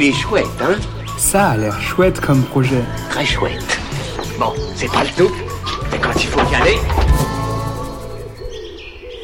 Il est chouette, hein Ça a l'air chouette comme projet. Très chouette. Bon, c'est pas le tout, mais quand il faut y aller...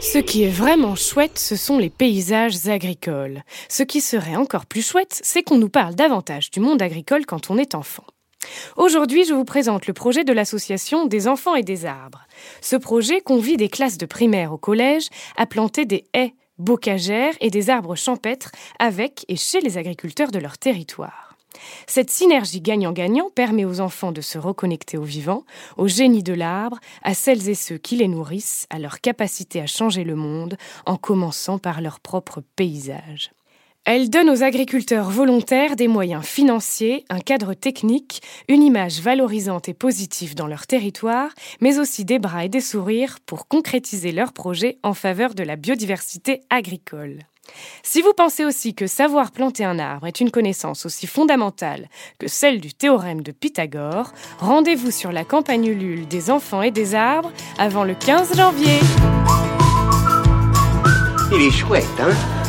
Ce qui est vraiment chouette, ce sont les paysages agricoles. Ce qui serait encore plus chouette, c'est qu'on nous parle davantage du monde agricole quand on est enfant. Aujourd'hui, je vous présente le projet de l'association des enfants et des arbres. Ce projet convie des classes de primaire au collège à planter des haies, bocagères et des arbres champêtres avec et chez les agriculteurs de leur territoire. Cette synergie gagnant-gagnant permet aux enfants de se reconnecter au vivant, au génie de l'arbre, à celles et ceux qui les nourrissent, à leur capacité à changer le monde, en commençant par leur propre paysage. Elle donne aux agriculteurs volontaires des moyens financiers, un cadre technique, une image valorisante et positive dans leur territoire, mais aussi des bras et des sourires pour concrétiser leurs projets en faveur de la biodiversité agricole. Si vous pensez aussi que savoir planter un arbre est une connaissance aussi fondamentale que celle du théorème de Pythagore, rendez-vous sur la campagne Ulule des enfants et des arbres avant le 15 janvier. Il est chouette, hein?